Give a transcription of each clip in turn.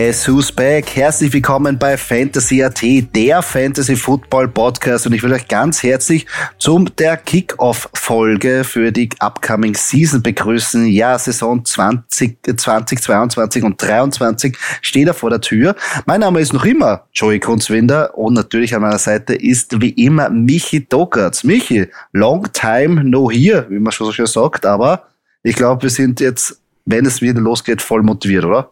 Guess Who's Back? Herzlich willkommen bei Fantasy AT, der Fantasy Football Podcast und ich will euch ganz herzlich zum der Kickoff-Folge für die upcoming Season begrüßen. Ja, Saison 20, 2022 und 23 steht da vor der Tür. Mein Name ist noch immer Joey Kunzwinder und natürlich an meiner Seite ist wie immer Michi Dockertz. Michi, long time no here, wie man schon so schön sagt, aber ich glaube, wir sind jetzt, wenn es wieder losgeht, voll motiviert, oder?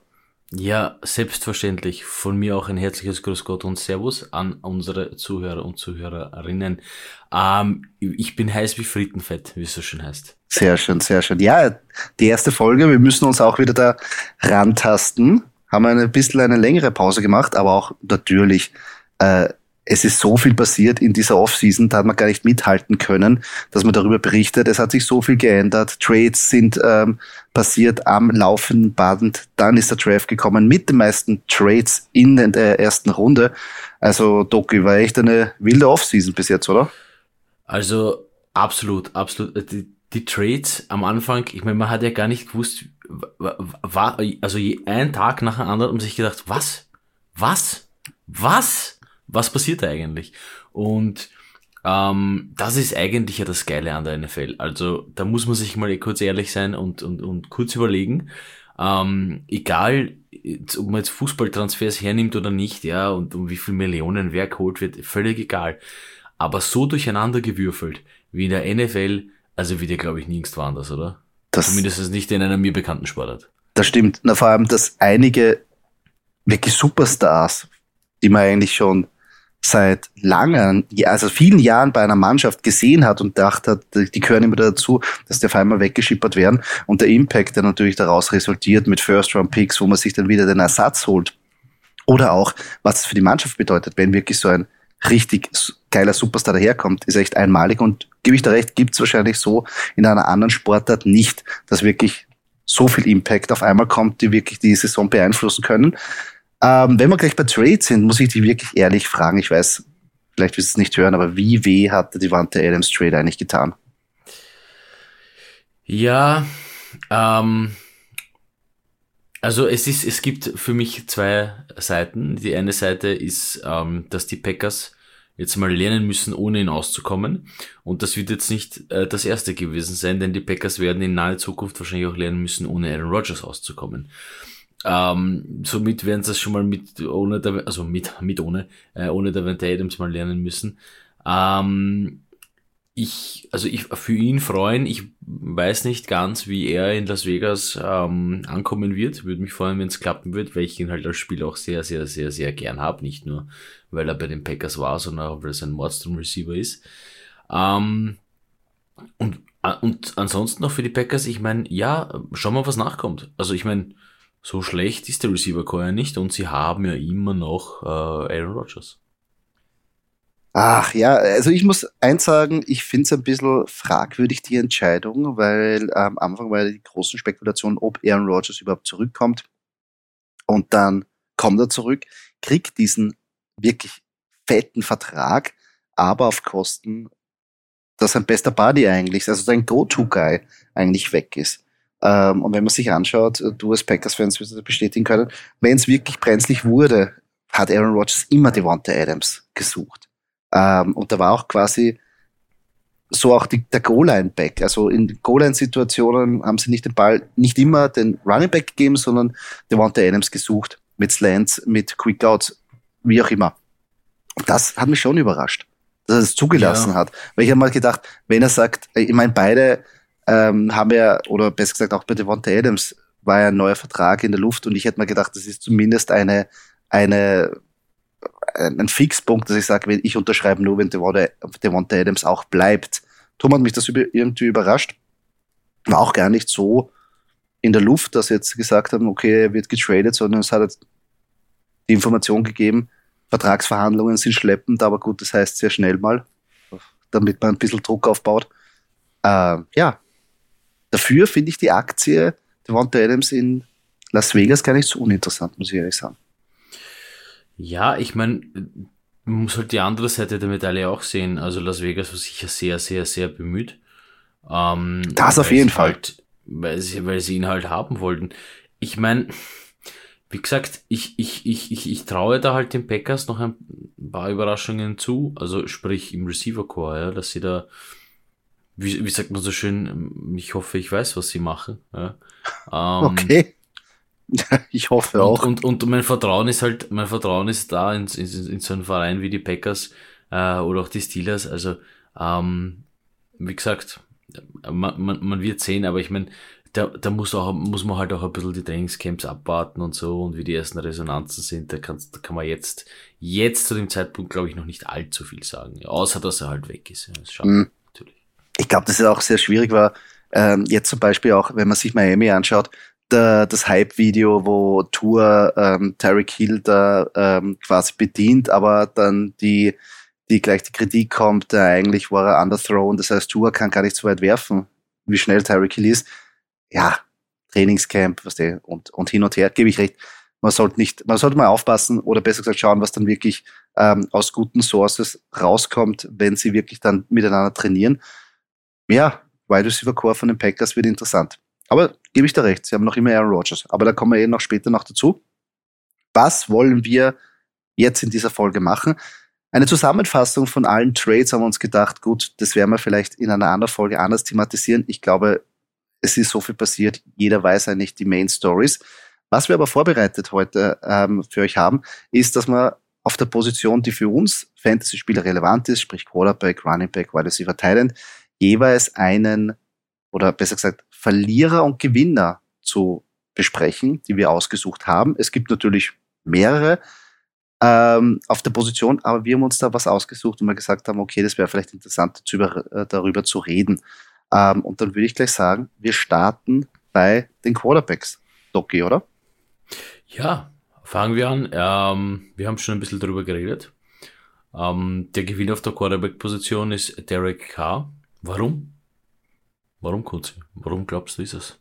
Ja, selbstverständlich. Von mir auch ein herzliches Grüß Gott und Servus an unsere Zuhörer und Zuhörerinnen. Ähm, ich bin heiß wie Frittenfett, wie es so schön heißt. Sehr schön, sehr schön. Ja, die erste Folge, wir müssen uns auch wieder da rantasten. Haben ein bisschen eine längere Pause gemacht, aber auch natürlich äh, es ist so viel passiert in dieser Offseason, da hat man gar nicht mithalten können, dass man darüber berichtet. Es hat sich so viel geändert. Trades sind ähm, passiert am laufenden Band. Dann ist der Draft gekommen mit den meisten Trades in der ersten Runde. Also Doki war echt eine wilde Offseason bis jetzt, oder? Also absolut, absolut. Die, die Trades am Anfang, ich meine, man hat ja gar nicht gewusst, war, also ein Tag nach dem anderen und sich gedacht, was? Was? Was? was passiert da eigentlich? Und ähm, das ist eigentlich ja das Geile an der NFL. Also da muss man sich mal kurz ehrlich sein und, und, und kurz überlegen. Ähm, egal, ob man jetzt Fußballtransfers hernimmt oder nicht, ja, und um wie viel Millionen wer geholt wird, völlig egal. Aber so durcheinander gewürfelt wie in der NFL, also wie der glaube ich nirgends woanders, oder? Das, Zumindest nicht in einer mir bekannten Sportart. Das stimmt. Na, vor allem, dass einige wirklich Superstars, die man eigentlich schon seit langen, also vielen Jahren bei einer Mannschaft gesehen hat und dachte hat, die gehören immer dazu, dass die auf einmal weggeschippert werden und der Impact, der natürlich daraus resultiert mit First-Round-Picks, wo man sich dann wieder den Ersatz holt. Oder auch, was es für die Mannschaft bedeutet, wenn wirklich so ein richtig geiler Superstar daherkommt, ist echt einmalig und gebe ich da recht, gibt es wahrscheinlich so in einer anderen Sportart nicht, dass wirklich so viel Impact auf einmal kommt, die wirklich die Saison beeinflussen können. Ähm, wenn wir gleich bei Trades sind, muss ich dich wirklich ehrlich fragen. Ich weiß, vielleicht wirst du es nicht hören, aber wie weh hat die Wante Adams Trade eigentlich getan? Ja, ähm, also es ist, es gibt für mich zwei Seiten. Die eine Seite ist, ähm, dass die Packers jetzt mal lernen müssen, ohne ihn auszukommen. Und das wird jetzt nicht äh, das erste gewesen sein, denn die Packers werden in naher Zukunft wahrscheinlich auch lernen müssen, ohne Aaron Rodgers auszukommen. Ähm, somit werden sie es schon mal mit ohne der, also mit mit ohne äh, ohne der Van Adams mal lernen müssen. Ähm, ich also ich für ihn freuen. Ich weiß nicht ganz, wie er in Las Vegas ähm, ankommen wird. Würde mich freuen, wenn es klappen wird, weil ich ihn halt als Spiel auch sehr sehr sehr sehr gern habe. Nicht nur weil er bei den Packers war, sondern auch weil er ein Mordstrom Receiver ist. Ähm, und äh, und ansonsten noch für die Packers, ich meine, ja, schauen wir, was nachkommt. Also ich meine, so schlecht ist der Receiver Core ja nicht und sie haben ja immer noch äh, Aaron Rodgers. Ach ja, also ich muss eins sagen, ich finde es ein bisschen fragwürdig, die Entscheidung, weil am Anfang war ja die großen Spekulationen, ob Aaron Rodgers überhaupt zurückkommt. Und dann kommt er zurück, kriegt diesen wirklich fetten Vertrag, aber auf Kosten, dass sein bester Buddy eigentlich, also sein Go-To-Guy eigentlich weg ist. Ähm, und wenn man sich anschaut, äh, du als Packers-Fans wirst das bestätigen können, wenn es wirklich brenzlig wurde, hat Aaron Rodgers immer Devonta Adams gesucht. Ähm, und da war auch quasi so auch die, der Goal-Line-Back. Also in Goal-Line-Situationen haben sie nicht den Ball, nicht immer den Running Back gegeben, sondern Devonta Adams gesucht. Mit Slants, mit Quick-Outs, wie auch immer. Das hat mich schon überrascht, dass er es zugelassen ja. hat. Weil ich habe mal gedacht, wenn er sagt, ich meine, beide ähm, haben ja, oder besser gesagt auch bei Devonta Adams, war ja ein neuer Vertrag in der Luft und ich hätte mir gedacht, das ist zumindest eine, eine, ein Fixpunkt, dass ich sage, ich unterschreibe nur, wenn Devonta Adams auch bleibt. Tom hat mich das irgendwie überrascht. War auch gar nicht so in der Luft, dass jetzt gesagt haben, okay, er wird getradet, sondern es hat jetzt die Information gegeben, Vertragsverhandlungen sind schleppend, aber gut, das heißt sehr schnell mal, damit man ein bisschen Druck aufbaut. Äh, ja, dafür finde ich die Aktie Devonta Adams in Las Vegas gar nicht so uninteressant, muss ich ehrlich sagen. Ja, ich meine, man muss halt die andere Seite der Medaille auch sehen. Also Las Vegas war sicher sehr, sehr, sehr bemüht. Ähm, das auf jeden Fall. Halt, weil, sie, weil sie ihn halt haben wollten. Ich meine, wie gesagt, ich, ich, ich, ich, ich traue da halt den Packers noch ein paar Überraschungen zu. Also sprich im Receiver Core, ja, dass sie da, wie, wie sagt man so schön, ich hoffe, ich weiß, was sie machen. Ja. Ähm, okay. ich hoffe auch. Und, und, mein Vertrauen ist halt, mein Vertrauen ist da in, in, in so einen Verein wie die Packers äh, oder auch die Steelers. Also, ähm, wie gesagt, man, man, man wird sehen, aber ich meine, da, da muss, auch, muss man halt auch ein bisschen die Trainingscamps abwarten und so und wie die ersten Resonanzen sind. Da, kannst, da kann man jetzt, jetzt zu dem Zeitpunkt, glaube ich, noch nicht allzu viel sagen. Außer, dass er halt weg ist. Ja, das mhm. Ich glaube, dass es auch sehr schwierig war. Ähm, jetzt zum Beispiel auch, wenn man sich Miami anschaut, der, das Hype-Video, wo Tour ähm, Tyreek Hill da ähm, quasi bedient, aber dann die, die gleich die Kritik kommt, äh, eigentlich war er underthrown, das heißt, Tour kann gar nicht so weit werfen, wie schnell Tyreek Hill ist ja, Trainingscamp, was der, und, und hin und her, gebe ich recht. Man sollte nicht, man sollte mal aufpassen oder besser gesagt schauen, was dann wirklich ähm, aus guten Sources rauskommt, wenn sie wirklich dann miteinander trainieren. Ja, Wide Receiver Core von den Packers wird interessant. Aber gebe ich da recht, sie haben noch immer Aaron Rodgers. Aber da kommen wir eh noch später noch dazu. Was wollen wir jetzt in dieser Folge machen? Eine Zusammenfassung von allen Trades haben wir uns gedacht, gut, das werden wir vielleicht in einer anderen Folge anders thematisieren. Ich glaube, es ist so viel passiert, jeder weiß eigentlich die Main Stories. Was wir aber vorbereitet heute ähm, für euch haben, ist, dass wir auf der Position, die für uns Fantasy-Spieler relevant ist, sprich Quarterback, Running Back, Wide Receiver, Thailand, jeweils einen oder besser gesagt Verlierer und Gewinner zu besprechen, die wir ausgesucht haben. Es gibt natürlich mehrere ähm, auf der Position, aber wir haben uns da was ausgesucht und wir gesagt haben, okay, das wäre vielleicht interessant, äh, darüber zu reden. Ähm, und dann würde ich gleich sagen, wir starten bei den Quarterbacks. Doki, oder? Ja, fangen wir an. Ähm, wir haben schon ein bisschen darüber geredet. Ähm, der Gewinner auf der Quarterback-Position ist Derek Carr. Warum? Warum, Kunzi? Warum glaubst du, ist es?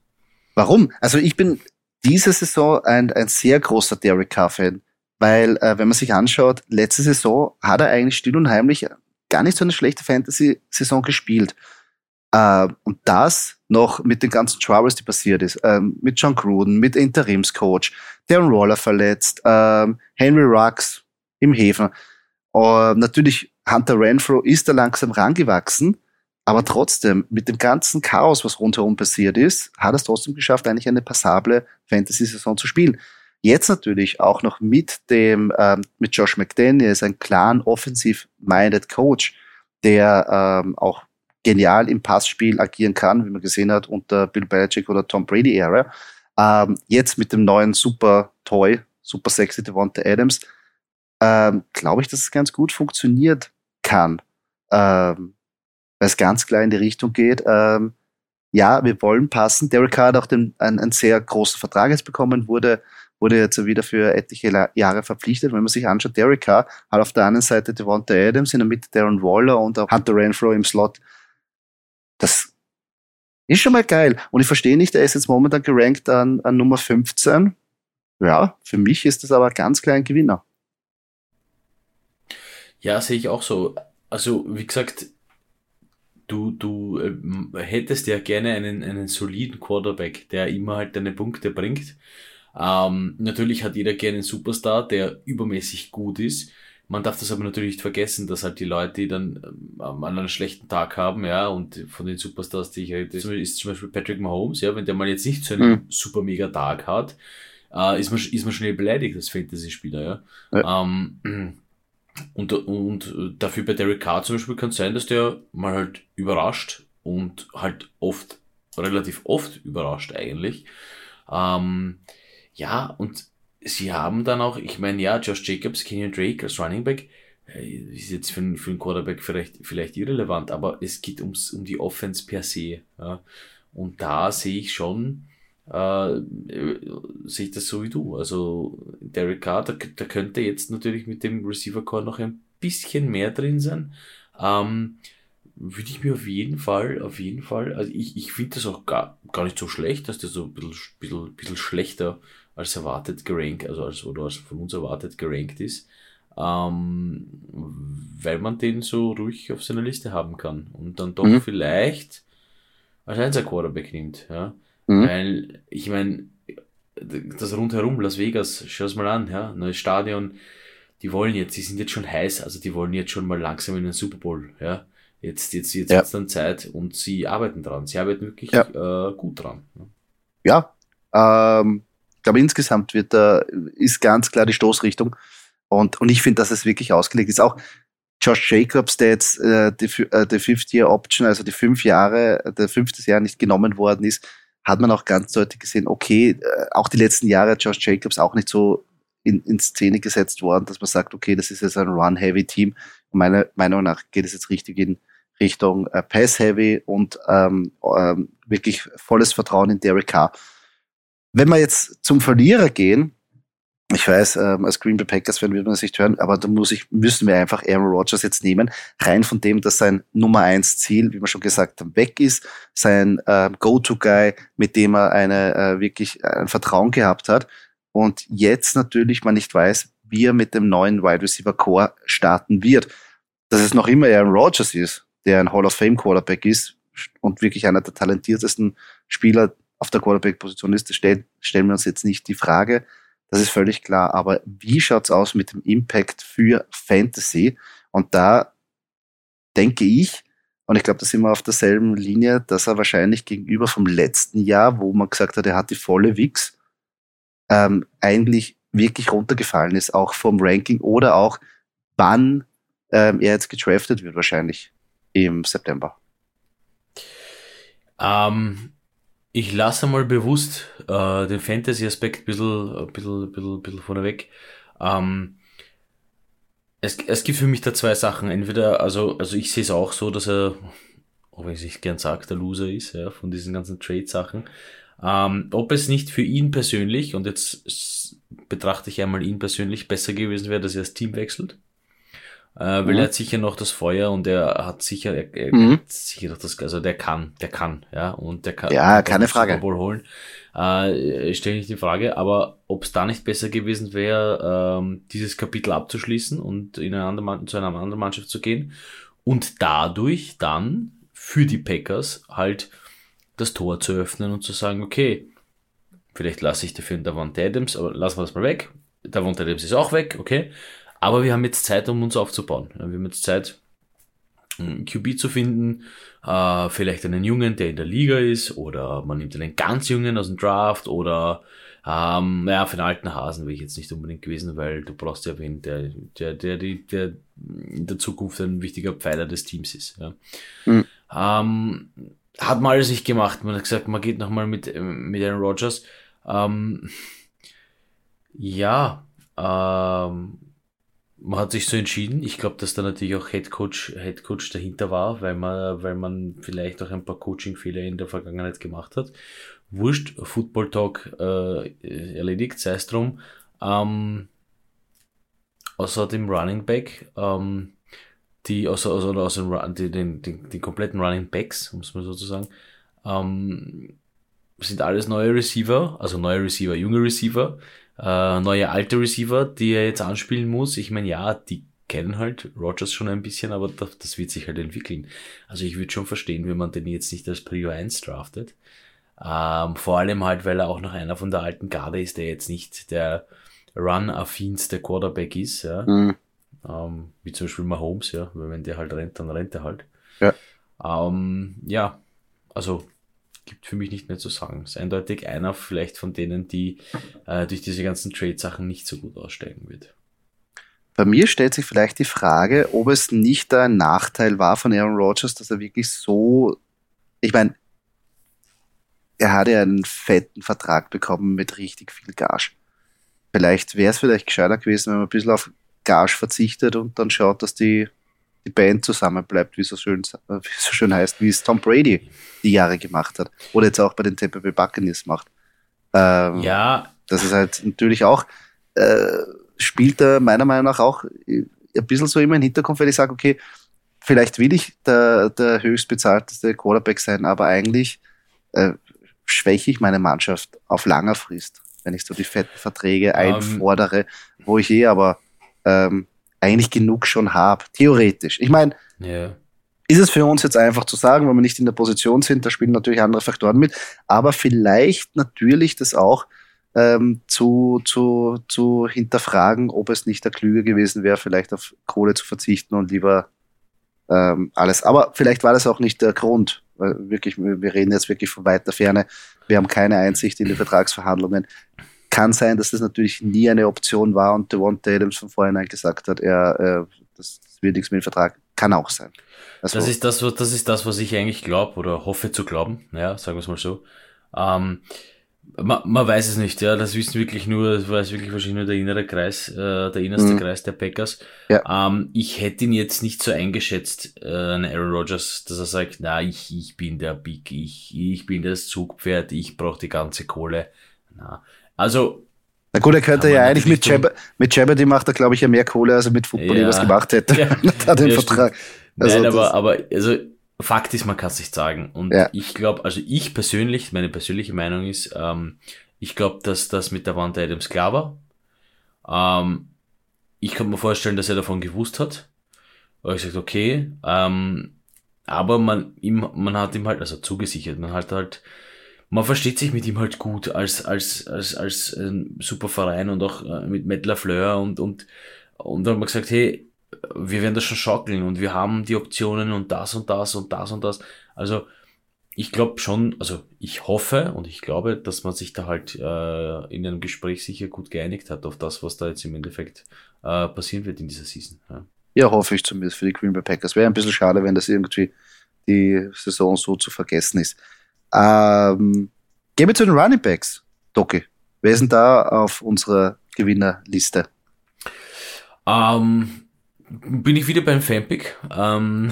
Warum? Also ich bin diese Saison ein, ein sehr großer Derek Carr-Fan, weil äh, wenn man sich anschaut, letzte Saison hat er eigentlich still und heimlich gar nicht so eine schlechte Fantasy-Saison gespielt. Äh, und das noch mit den ganzen Troubles, die passiert ist, ähm, mit John Gruden, mit Interimscoach, Darren Roller verletzt, ähm, Henry Rux im Häfen. Äh, natürlich, Hunter Renfro ist da langsam rangewachsen, aber trotzdem, mit dem ganzen Chaos, was rundherum passiert ist, hat es trotzdem geschafft, eigentlich eine passable Fantasy-Saison zu spielen. Jetzt natürlich auch noch mit dem, ähm, mit Josh McDaniels, ein klaren offensiv-minded Coach, der ähm, auch genial im Passspiel agieren kann, wie man gesehen hat unter Bill Belichick oder Tom Brady Ära. Ähm, jetzt mit dem neuen Super Toy, Super Sexy Devonta Adams, ähm, glaube ich, dass es ganz gut funktioniert kann, ähm, weil es ganz klar in die Richtung geht. Ähm, ja, wir wollen passen. Derek Carr hat auch den, einen, einen sehr großen Vertrag jetzt bekommen, wurde wurde jetzt wieder für etliche Jahre verpflichtet. Wenn man sich anschaut, Derek Carr hat auf der anderen Seite Devonta Adams, in der Mitte Darren Waller und auch Hunter Renfro im Slot. Das ist schon mal geil. Und ich verstehe nicht, er ist jetzt momentan gerankt an, an Nummer 15. Ja, für mich ist das aber ganz klar ein Gewinner. Ja, sehe ich auch so. Also, wie gesagt, du, du äh, hättest ja gerne einen, einen soliden Quarterback, der immer halt deine Punkte bringt. Ähm, natürlich hat jeder gerne einen Superstar, der übermäßig gut ist. Man darf das aber natürlich nicht vergessen, dass halt die Leute, die dann ähm, einen schlechten Tag haben, ja, und von den Superstars, die ich rede, ist zum Beispiel Patrick Mahomes, ja, wenn der mal jetzt nicht so einen mhm. super mega Tag hat, äh, ist, man, ist man schnell beleidigt als Fantasy-Spieler, ja. ja. Ähm, und, und dafür bei Derek Carr zum Beispiel kann es sein, dass der mal halt überrascht und halt oft, relativ oft überrascht eigentlich. Ähm, ja, und sie haben dann auch, ich meine, ja, Josh Jacobs, Kenyon Drake als Running Back, äh, ist jetzt für, für einen Quarterback vielleicht, vielleicht irrelevant, aber es geht ums, um die Offense per se. Ja. Und da sehe ich schon, äh, sehe ich das so wie du. Also Derek Carr, da, da könnte jetzt natürlich mit dem Receiver Core noch ein bisschen mehr drin sein. Ähm, würde ich mir auf jeden Fall, auf jeden Fall, also ich, ich finde das auch gar, gar nicht so schlecht, dass der so ein bisschen, bisschen, bisschen schlechter als erwartet gerankt, also als, oder als von uns erwartet gerankt ist, ähm, weil man den so ruhig auf seiner Liste haben kann und dann doch mhm. vielleicht als Einser Quarterback nimmt, ja. Mhm. Weil, ich meine, das rundherum, Las Vegas, schau es mal an, ja, neues Stadion, die wollen jetzt, die sind jetzt schon heiß, also die wollen jetzt schon mal langsam in den Super Bowl, ja. Jetzt, jetzt, jetzt ja. dann Zeit und sie arbeiten dran. Sie arbeiten wirklich ja. äh, gut dran. Ja, ähm, ich glaube insgesamt wird da, ist ganz klar die Stoßrichtung. Und, und ich finde, dass es wirklich ausgelegt ist. Auch Josh Jacobs, der jetzt äh, die, äh, die Fifth-Year-Option, also die fünf Jahre, der fünfte Jahr nicht genommen worden ist, hat man auch ganz deutlich gesehen, okay, äh, auch die letzten Jahre Josh Jacobs auch nicht so in, in Szene gesetzt worden, dass man sagt, okay, das ist jetzt ein Run-Heavy-Team. Meiner Meinung nach geht es jetzt richtig in Richtung äh, Pass-Heavy und ähm, ähm, wirklich volles Vertrauen in Derek Carr. Wenn wir jetzt zum Verlierer gehen, ich weiß, ähm, als Green Bay Packers werden wir das nicht hören, aber da muss ich, müssen wir einfach Aaron Rodgers jetzt nehmen. Rein von dem, dass sein Nummer eins Ziel, wie wir schon gesagt haben, weg ist, sein äh, Go-To-Guy, mit dem er eine äh, wirklich äh, ein Vertrauen gehabt hat. Und jetzt natürlich man nicht weiß, wie er mit dem neuen Wide Receiver Core starten wird. Dass es noch immer Aaron Rodgers ist, der ein Hall of Fame Quarterback ist und wirklich einer der talentiertesten Spieler auf der Quarterback-Position ist, stellen, stellen wir uns jetzt nicht die Frage. Das ist völlig klar. Aber wie schaut's aus mit dem Impact für Fantasy? Und da denke ich, und ich glaube, da sind wir auf derselben Linie, dass er wahrscheinlich gegenüber vom letzten Jahr, wo man gesagt hat, er hat die volle Wix, ähm, eigentlich wirklich runtergefallen ist, auch vom Ranking oder auch wann ähm, er jetzt gedraftet wird, wahrscheinlich im September. Ähm, ich lasse mal bewusst äh, den Fantasy-Aspekt ein bisschen, ein bisschen, ein bisschen, ein bisschen vorneweg. Ähm, es, es gibt für mich da zwei Sachen. Entweder, also, also ich sehe es auch so, dass er, auch wenn ich es nicht gern sage, der Loser ist, ja, von diesen ganzen Trade-Sachen. Ähm, ob es nicht für ihn persönlich, und jetzt betrachte ich einmal ihn persönlich, besser gewesen wäre, dass er das Team wechselt. Äh, weil mhm. er hat sicher noch das Feuer und er hat sicher, er, er mhm. hat sicher noch das, also der kann, der kann, ja, und der kann, ja, keine Frage. Super Bowl holen. Äh, stelle ich die Frage, aber ob es da nicht besser gewesen wäre, ähm, dieses Kapitel abzuschließen und in eine andere, zu einer anderen Mannschaft zu gehen und dadurch dann für die Packers halt das Tor zu öffnen und zu sagen, okay, vielleicht lasse ich dafür einen Davante Adams, aber lassen wir das mal weg. Davante Adams ist auch weg, okay. Aber wir haben jetzt Zeit, um uns aufzubauen. Wir haben jetzt Zeit, einen QB zu finden, äh, vielleicht einen Jungen, der in der Liga ist, oder man nimmt einen ganz Jungen aus dem Draft, oder ähm, naja, für den alten Hasen wäre ich jetzt nicht unbedingt gewesen, weil du brauchst ja wen, der, der, der, der, der in der Zukunft ein wichtiger Pfeiler des Teams ist. Ja. Mhm. Ähm, hat man alles nicht gemacht. Man hat gesagt, man geht nochmal mit, mit Aaron Rodgers. Ähm, ja, ähm, man hat sich so entschieden. Ich glaube, dass da natürlich auch Head Coach, Head Coach dahinter war, weil man, weil man vielleicht auch ein paar Coaching-Fehler in der Vergangenheit gemacht hat. Wurscht, Football Talk äh, erledigt, sei es drum. Ähm, außer dem Running Back, ähm, die, außer, außer, außer den, den, den, den kompletten Running Backs, muss man sozusagen, ähm, sind alles neue Receiver, also neue Receiver, junge Receiver äh, neue alte Receiver, die er jetzt anspielen muss. Ich meine, ja, die kennen halt Rogers schon ein bisschen, aber das, das wird sich halt entwickeln. Also ich würde schon verstehen, wenn man den jetzt nicht als Prio 1 draftet. Ähm, vor allem halt, weil er auch noch einer von der alten Garde ist, der jetzt nicht der Run-affinste Quarterback ist, ja. Mhm. Ähm, wie zum Beispiel Mahomes, ja, weil wenn der halt rennt, dann rennt er halt. Ja. Ähm, ja, also gibt für mich nicht mehr zu sagen. Ist eindeutig einer vielleicht von denen, die äh, durch diese ganzen Trade-Sachen nicht so gut aussteigen wird. Bei mir stellt sich vielleicht die Frage, ob es nicht ein Nachteil war von Aaron Rodgers, dass er wirklich so, ich meine, er hat ja einen fetten Vertrag bekommen mit richtig viel Gage. Vielleicht wäre es vielleicht gescheiter gewesen, wenn man ein bisschen auf Gage verzichtet und dann schaut, dass die, die Band zusammenbleibt, wie so schön, wie so schön heißt, wie es Tom Brady die Jahre gemacht hat. Oder jetzt auch bei den Tampa Bay Buccaneers macht. Ähm, ja. Das ist halt natürlich auch, äh, spielt er meiner Meinung nach auch ein bisschen so immer im Hinterkopf, wenn ich sage, okay, vielleicht will ich der, der höchstbezahlteste Quarterback sein, aber eigentlich äh, schwäche ich meine Mannschaft auf langer Frist, wenn ich so die fetten Verträge um, ähm. einfordere, wo ich eh aber ähm, eigentlich genug schon habe, theoretisch. Ich meine, yeah. ist es für uns jetzt einfach zu sagen, wenn wir nicht in der Position sind, da spielen natürlich andere Faktoren mit, aber vielleicht natürlich das auch ähm, zu, zu, zu hinterfragen, ob es nicht der Klüge gewesen wäre, vielleicht auf Kohle zu verzichten und lieber ähm, alles. Aber vielleicht war das auch nicht der Grund. Weil wirklich, wir reden jetzt wirklich von weiter Ferne. Wir haben keine Einsicht in die Vertragsverhandlungen. Kann sein, dass das natürlich nie eine Option war und Devonta Adams von vornherein gesagt hat, er, äh, das, wird nichts mit dem Vertrag. Kann auch sein. Also, das, ist das, das ist das, was ich eigentlich glaube oder hoffe zu glauben. Ja, sagen wir es mal so. Ähm, man, man weiß es nicht, ja. Das wissen wirklich nur, das weiß wirklich wahrscheinlich nur der innere Kreis, äh, der innerste mhm. Kreis der Packers. Ja. Ähm, ich hätte ihn jetzt nicht so eingeschätzt, äh, Aaron Rodgers, dass er sagt, na, ich, ich bin der Big, ich, ich bin das Zugpferd, ich brauche die ganze Kohle. Na. Also. Na gut, er könnte ja eigentlich mit Jabber, mit Jeopardy macht er, glaube ich, ja mehr Kohle, als er mit Football ja. was gemacht hätte. Ja. da den ja, Vertrag. Also Nein, aber, aber, also, Fakt ist, man kann es nicht sagen. Und ja. ich glaube, also ich persönlich, meine persönliche Meinung ist, ähm, ich glaube, dass das mit der Wand Adams klar war. Ähm, ich kann mir vorstellen, dass er davon gewusst hat. Aber ich gesagt, okay, ähm, aber man, ihm, man hat ihm halt, also zugesichert, man hat halt, man versteht sich mit ihm halt gut als, als, als, als ein super Verein und auch äh, mit Matt LaFleur und, und, und dann haben wir gesagt, hey, wir werden das schon schaukeln und wir haben die Optionen und das und das und das und das. Also ich glaube schon, also ich hoffe und ich glaube, dass man sich da halt äh, in einem Gespräch sicher gut geeinigt hat auf das, was da jetzt im Endeffekt äh, passieren wird in dieser Season. Ja. ja, hoffe ich zumindest für die Green Bay Packers. Wäre ein bisschen schade, wenn das irgendwie die Saison so zu vergessen ist. Ähm, gehen wir zu den Running Backs, Doki. Wer ist denn da auf unserer Gewinnerliste? Ähm, bin ich wieder beim Fanpick. Ähm,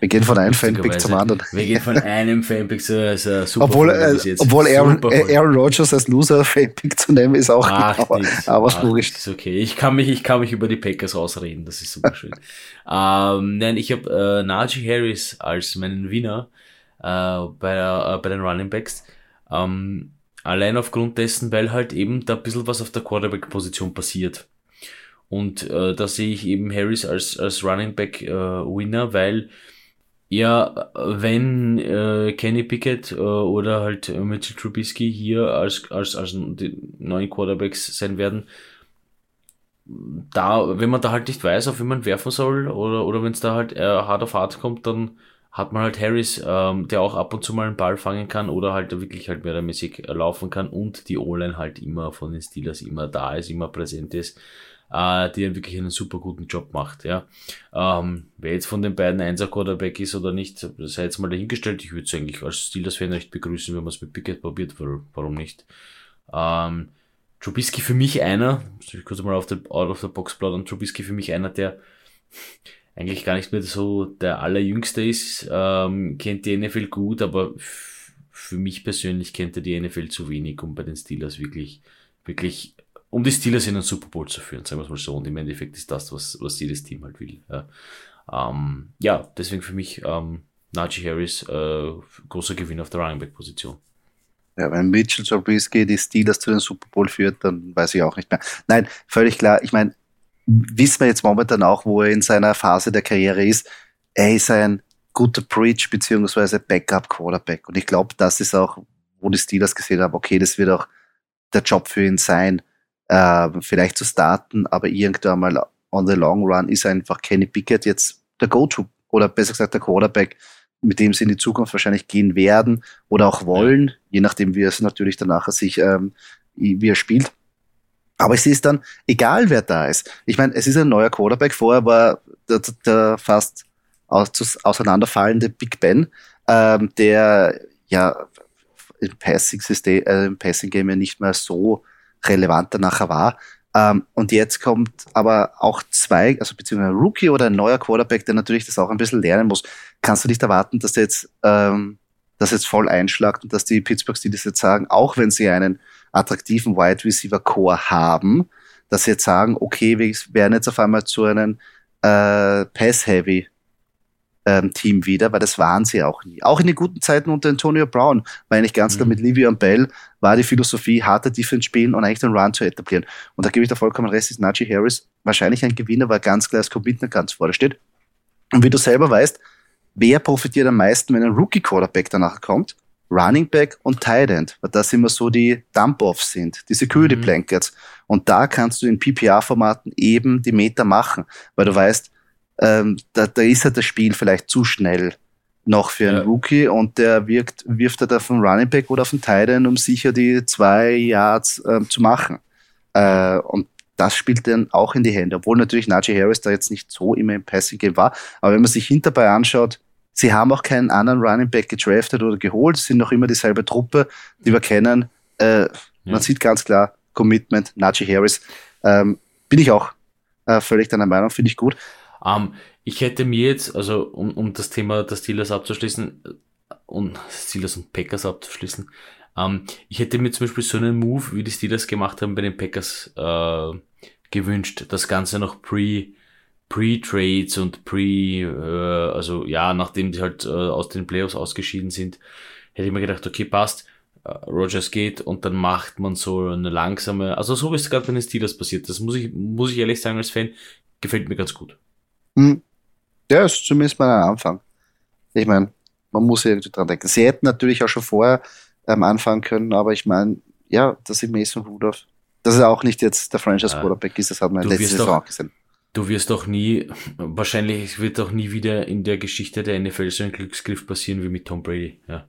wir gehen von einem Fanpick zum anderen. Wir gehen von einem Fanpick zu so super. Obwohl, äh, obwohl Aaron, äh, Aaron Rodgers als Loser Fanpick zu nehmen, ist auch Ach, aber, aber was logisch. Ist okay. Ich kann mich, ich kann mich über die Packers ausreden. Das ist super schön. ähm, nein, ich habe äh, Najee Harris als meinen Winner äh, bei, äh, bei den Running Backs. Ähm, allein aufgrund dessen, weil halt eben da ein bisschen was auf der Quarterback-Position passiert. Und äh, da sehe ich eben Harris als, als Running Back äh, Winner, weil ja, wenn äh, Kenny Pickett äh, oder halt Mitchell Trubisky hier als, als, als die neuen Quarterbacks sein werden, da, wenn man da halt nicht weiß, auf wen man werfen soll, oder, oder wenn es da halt äh, hart auf hart kommt, dann hat man halt Harris, ähm, der auch ab und zu mal einen Ball fangen kann oder halt wirklich halt mehrmäßig laufen kann und die O-Line halt immer von den Steelers immer da ist, immer präsent ist äh, die wirklich einen super guten Job macht. Ja. Ähm, wer jetzt von den beiden Einser Quarterback ist oder nicht, sei jetzt mal dahingestellt. Ich würde es eigentlich als Steelers-Fan recht begrüßen, wenn man es mit Pickett probiert, warum nicht. Ähm, Trubisky für mich einer, muss ich kurz mal auf der, out of the box plaudern, Trubisky für mich einer, der eigentlich gar nicht mehr so der allerjüngste ist, ähm, kennt die NFL gut, aber für mich persönlich kennt er die NFL zu wenig, um bei den Steelers wirklich, wirklich um die Steelers in den Super Bowl zu führen, sagen wir es mal so. Und im Endeffekt ist das, was, was jedes Team halt will. Ja, ähm, ja deswegen für mich ähm, Najee Harris äh, großer Gewinn auf der Running Back Position. Ja, wenn Mitchell Trubisky die Steelers zu den Super Bowl führt, dann weiß ich auch nicht mehr. Nein, völlig klar. Ich meine, wissen wir jetzt momentan auch, wo er in seiner Phase der Karriere ist. Er ist ein guter Preach beziehungsweise Backup Quarterback. Und ich glaube, das ist auch, wo die Steelers gesehen haben, okay, das wird auch der Job für ihn sein äh, vielleicht zu starten, aber irgendwann mal on the long run ist einfach Kenny Pickett jetzt der Go-To oder besser gesagt der Quarterback, mit dem sie in die Zukunft wahrscheinlich gehen werden oder auch wollen, je nachdem, wie es natürlich danach sich, ähm, wie er spielt. Aber es ist dann egal, wer da ist. Ich meine, es ist ein neuer Quarterback. Vorher war der, der fast aus, auseinanderfallende Big Ben, ähm, der ja im Passing-System, äh, im Passing-Game ja nicht mehr so relevant danach war. Ähm, und jetzt kommt aber auch zwei, also beziehungsweise ein Rookie oder ein neuer Quarterback, der natürlich das auch ein bisschen lernen muss. Kannst du nicht erwarten, dass der jetzt ähm, das jetzt voll einschlagt und dass die Pittsburgh Steelers jetzt sagen, auch wenn sie einen attraktiven Wide Receiver Core haben, dass sie jetzt sagen, okay, wir werden jetzt auf einmal zu einem äh, Pass-Heavy ähm, Team wieder, weil das waren sie auch nie. Auch in den guten Zeiten unter Antonio Brown war eigentlich ganz mhm. klar mit Livy und Bell war die Philosophie, harte Defense spielen und eigentlich den Run zu etablieren. Und da gebe ich da vollkommen recht, ist Najee Harris wahrscheinlich ein Gewinner, weil ganz klar das Commitment ganz vorne steht. Und wie du selber weißt, wer profitiert am meisten, wenn ein Rookie-Quarterback danach kommt? Running Back und Tight End, weil das immer so die Dump-Offs sind, die Security mhm. Blankets. Und da kannst du in PPR-Formaten eben die Meter machen, weil du weißt, ähm, da, da ist halt das Spiel vielleicht zu schnell noch für einen ja. Rookie und der wirkt, wirft er da auf den Running Back oder auf den Tight End, um sicher die zwei Yards ähm, zu machen. Äh, und das spielt dann auch in die Hände, obwohl natürlich Najee Harris da jetzt nicht so immer im Passing Game war. Aber wenn man sich hinterbei anschaut, sie haben auch keinen anderen Running Back gedraftet oder geholt, es sind noch immer dieselbe Truppe, die wir kennen. Äh, ja. Man sieht ganz klar Commitment, Najee Harris. Ähm, bin ich auch äh, völlig deiner Meinung, finde ich gut. Ähm, ich hätte mir jetzt, also um, um das Thema der Steelers abzuschließen äh, und Steelers und Packers abzuschließen, ähm, ich hätte mir zum Beispiel so einen Move, wie die Steelers gemacht haben bei den Packers, äh, gewünscht. Das Ganze noch pre, Pre-Trades und Pre, äh, also ja, nachdem die halt äh, aus den Playoffs ausgeschieden sind, hätte ich mir gedacht, okay, passt, äh, Rogers geht und dann macht man so eine langsame, also so es gerade bei den Steelers passiert. Das muss ich, muss ich ehrlich sagen als Fan, gefällt mir ganz gut. Hm. Ja, ist zumindest mal ein Anfang. Ich meine, man muss irgendwie dran denken. Sie hätten natürlich auch schon vorher ähm, anfangen können, aber ich meine, ja, dass ich Mason Rudolph, dass er auch nicht jetzt der Franchise Quarterback ist, das hat man letzte Saison auch gesehen. Du wirst doch nie, wahrscheinlich wird doch nie wieder in der Geschichte der NFL so ein Glücksgriff passieren wie mit Tom Brady. Ja.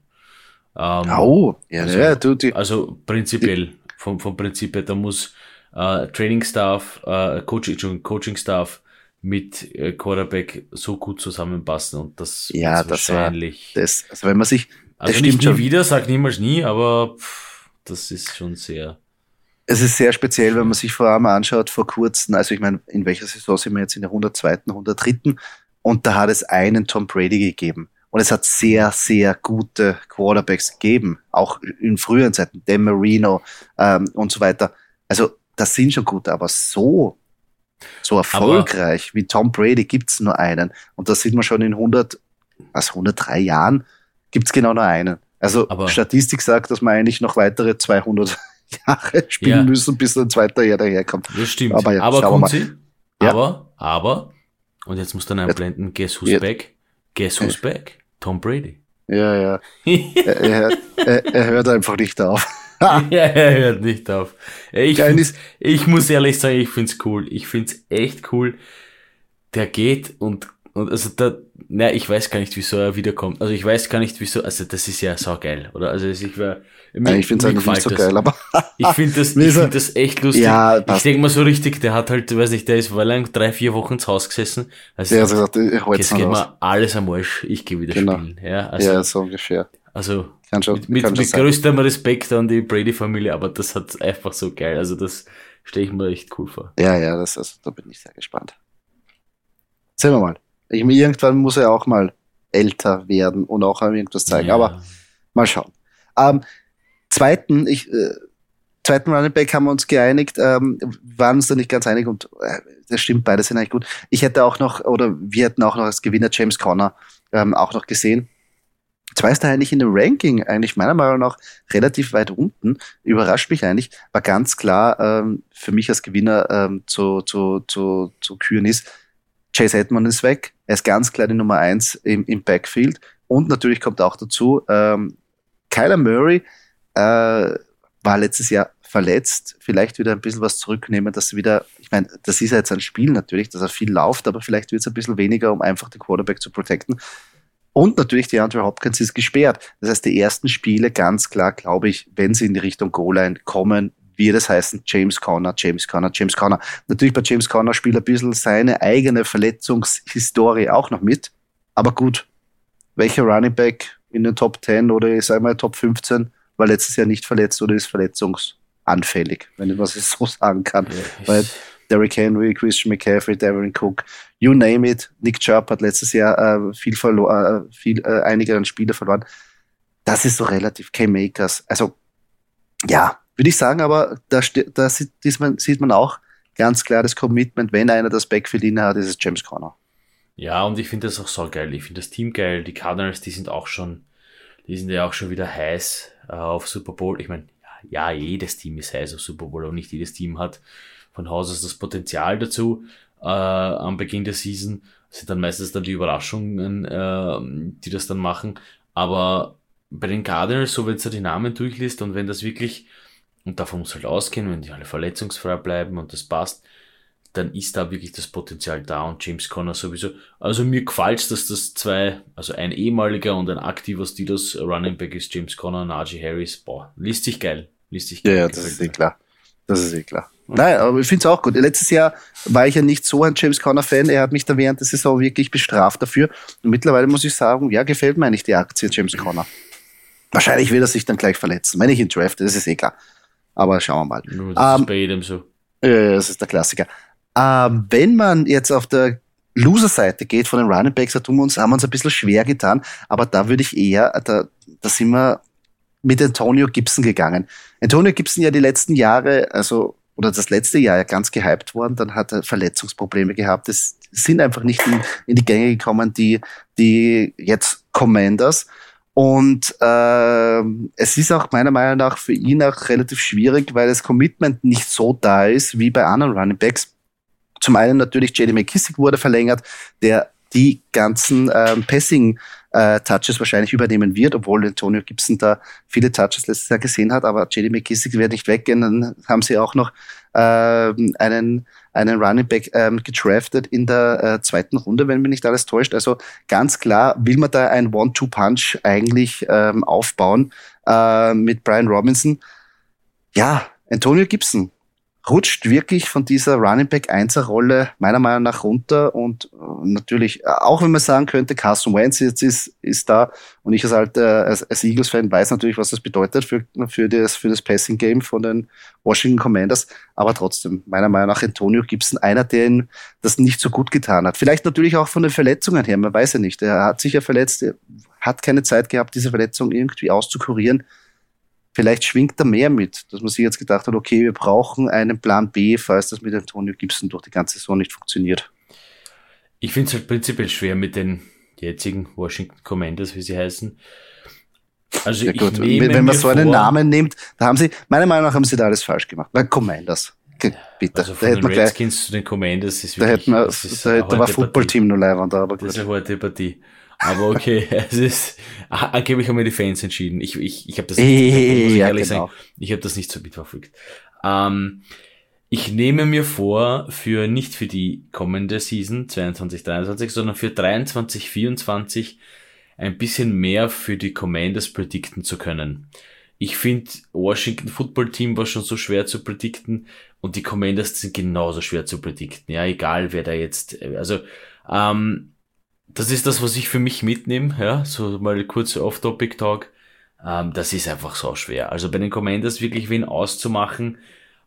Ähm, oh, ja, also, ja, du, die, also prinzipiell, die, vom, vom Prinzip her, da muss äh, Training Staff, äh, Coaching, Coaching Staff, mit äh, Quarterback so gut zusammenpassen und das ja, ist das wahrscheinlich. das, also wenn man sich, also nicht nie wieder, sag niemals nie, aber pff, das ist schon sehr. Es ist sehr speziell, wenn man sich vor allem anschaut, vor kurzem, also ich meine, in welcher Saison sind wir jetzt in der 102., 103. Und da hat es einen Tom Brady gegeben. Und es hat sehr, sehr gute Quarterbacks gegeben, auch in früheren Zeiten, Dan Marino ähm, und so weiter. Also das sind schon gute, aber so so erfolgreich aber wie Tom Brady gibt es nur einen. Und das sieht man schon in 100, was, 103 Jahren gibt es genau nur einen. Also Statistik sagt, dass man eigentlich noch weitere 200 Jahre spielen ja. müssen, bis ein zweiter Jahr daherkommt. Das stimmt. Aber, ja, aber Kunzi, ja. aber, aber, und jetzt muss dann einblenden, guess who's back? Guess who's back? Tom Brady. Ja, ja. er, er, er, er hört einfach nicht auf. ja, er hört nicht auf. Ich, ich muss ehrlich sagen, ich find's cool. Ich find's echt cool. Der geht und, und also da, na, ich weiß gar nicht, wieso er wiederkommt. Also ich weiß gar nicht, wieso, also das ist ja so geil, oder? Also ich war, mir, ich finde es eigentlich nicht so das. geil, aber. ich finde das, ich find das echt lustig. Ja, ich denke mal so richtig, der hat halt, weiß nicht, der ist war lang drei, vier Wochen ins Haus gesessen. Also der hat gesagt, ich jetzt geht mir alles am Arsch, ich gehe wieder genau. spielen. Ja, also, ja, so ungefähr. Also schon, mit, kann mit größtem Respekt an die Brady-Familie, aber das hat einfach so geil. Also das stelle ich mir echt cool vor. Ja, ja, das, also, da bin ich sehr gespannt. Sehen wir mal. Ich, irgendwann muss er auch mal älter werden und auch irgendwas zeigen. Ja. Aber mal schauen. Ähm, zweiten, ich, äh, zweiten Running Back haben wir uns geeinigt, ähm, waren uns da nicht ganz einig und äh, das stimmt, beide sind eigentlich gut. Ich hätte auch noch, oder wir hätten auch noch als Gewinner James Conner ähm, auch noch gesehen. Zwar ist er eigentlich in dem Ranking eigentlich meiner Meinung nach relativ weit unten. Überrascht mich eigentlich. War ganz klar ähm, für mich als Gewinner ähm, zu, zu, zu, zu küren ist. Chase Edmond ist weg. Er ist ganz klar die Nummer eins im, im Backfield. Und natürlich kommt auch dazu, ähm, Kyler Murray äh, war letztes Jahr verletzt, vielleicht wieder ein bisschen was zurücknehmen, dass wieder, ich meine, das ist ja jetzt ein Spiel natürlich, dass er viel läuft, aber vielleicht wird es ein bisschen weniger, um einfach den Quarterback zu protecten. Und natürlich, die Andrew Hopkins ist gesperrt. Das heißt, die ersten Spiele ganz klar, glaube ich, wenn sie in die Richtung Goal-Line kommen, wird es heißen James Conner, James Conner, James Conner. Natürlich bei James Conner spielt ein bisschen seine eigene Verletzungshistorie auch noch mit. Aber gut, welcher Running Back in den Top 10 oder ich sage mal Top 15 war letztes Jahr nicht verletzt oder ist verletzungsanfällig, wenn ich was so sagen kann. Ja, Weil Derrick Henry, Christian McCaffrey, Devin Cook, you name it. Nick Chubb hat letztes Jahr äh, viel verloren, äh, viel, äh, einige an Spiele verloren. Das ist so relativ K-Makers. Also, ja, würde ich sagen, aber da, da sieht, man, sieht man auch ganz klar das Commitment, wenn einer das Backfield inne hat, ist es James Conner. Ja, und ich finde das auch so geil. Ich finde das Team geil. Die Cardinals, die sind auch schon, die sind ja auch schon wieder heiß äh, auf Super Bowl. Ich meine, ja, jedes Team ist heiß auf Super Bowl, aber nicht jedes Team hat von Haus aus das Potenzial dazu äh, am Beginn der Season. Sind dann meistens dann die Überraschungen, äh, die das dann machen. Aber bei den Cardinals, so wenn du die Namen durchliest und wenn das wirklich, und davon muss halt ausgehen, wenn die alle verletzungsfrei bleiben und das passt, dann ist da wirklich das Potenzial da und James Conner sowieso. Also mir gefällt dass das zwei, also ein ehemaliger und ein aktiver Steelers Running Back ist James Conner und Najee Harris. Boah, liest sich geil. Liest sich geil. Ja, ja das ist eh klar. Das ist eh klar. Nein, aber ich finde es auch gut. Letztes Jahr war ich ja nicht so ein James Conner-Fan. Er hat mich da während der Saison wirklich bestraft dafür. Und mittlerweile muss ich sagen, ja, gefällt mir eigentlich die Aktie James Conner. Wahrscheinlich wird er sich dann gleich verletzen, wenn ich ihn drafte, das ist eh klar. Aber schauen wir mal. Nur das ähm, ist bei jedem so. Ja, das ist der Klassiker. Ähm, wenn man jetzt auf der Loser-Seite geht von den Running Backs, da tun wir uns, haben wir uns ein bisschen schwer getan, aber da würde ich eher, da, da sind wir mit Antonio Gibson gegangen. Antonio Gibson ja die letzten Jahre, also oder das letzte Jahr ja ganz gehypt worden, dann hat er Verletzungsprobleme gehabt. Es sind einfach nicht in, in die Gänge gekommen, die, die jetzt Commanders. Und äh, es ist auch meiner Meinung nach für ihn auch relativ schwierig, weil das Commitment nicht so da ist wie bei anderen Running Backs. Zum einen natürlich JD McKissick wurde verlängert, der die ganzen ähm, Passing äh, Touches wahrscheinlich übernehmen wird, obwohl Antonio Gibson da viele Touches letztes Jahr gesehen hat, aber JD McKissick wird nicht weggehen. Dann haben sie auch noch äh, einen, einen Running Back ähm, gedraftet in der äh, zweiten Runde, wenn mich nicht alles täuscht. Also ganz klar will man da ein One-Two-Punch eigentlich ähm, aufbauen äh, mit Brian Robinson. Ja, Antonio Gibson, rutscht wirklich von dieser Running Back 1er Rolle meiner Meinung nach runter und äh, natürlich, äh, auch wenn man sagen könnte, Carson Wentz jetzt ist, ist da und ich als alter, als, als Eagles-Fan weiß natürlich, was das bedeutet für, für das, für das Passing Game von den Washington Commanders, aber trotzdem, meiner Meinung nach Antonio Gibson, einer, der ihn das nicht so gut getan hat. Vielleicht natürlich auch von den Verletzungen her, man weiß ja nicht. Er hat sich ja verletzt, er hat keine Zeit gehabt, diese Verletzung irgendwie auszukurieren vielleicht schwingt da mehr mit, dass man sich jetzt gedacht hat, okay, wir brauchen einen Plan B, falls das mit Antonio Gibson durch die ganze Saison nicht funktioniert. Ich finde es halt prinzipiell schwer mit den jetzigen Washington Commanders, wie sie heißen. Also ja, gut. wenn man so einen Namen nimmt, da haben sie, meiner Meinung nach haben sie da alles falsch gemacht. Weil Commanders. Bitte. Also von da den Redskins gleich, zu den Commanders ist wirklich, da, hätten wir, da, da war Footballteam nur leibend, aber gut. Das ist eine harte Partie. Aber okay, es ist, angeblich haben wir die Fans entschieden. Ich, ich, ich habe das, ich ja, ehrlich genau. habe das nicht so mitverfolgt. Ähm, ich nehme mir vor, für nicht für die kommende Season 22, 23, sondern für 23, 24 ein bisschen mehr für die Commanders predikten zu können. Ich finde, Washington Football Team war schon so schwer zu predikten und die Commanders sind genauso schwer zu predikten. Ja, egal wer da jetzt, also ähm, das ist das, was ich für mich mitnehme, ja, so mal kurz Off-Topic-Talk. Ähm, das ist einfach so schwer. Also bei den Commanders wirklich wen auszumachen,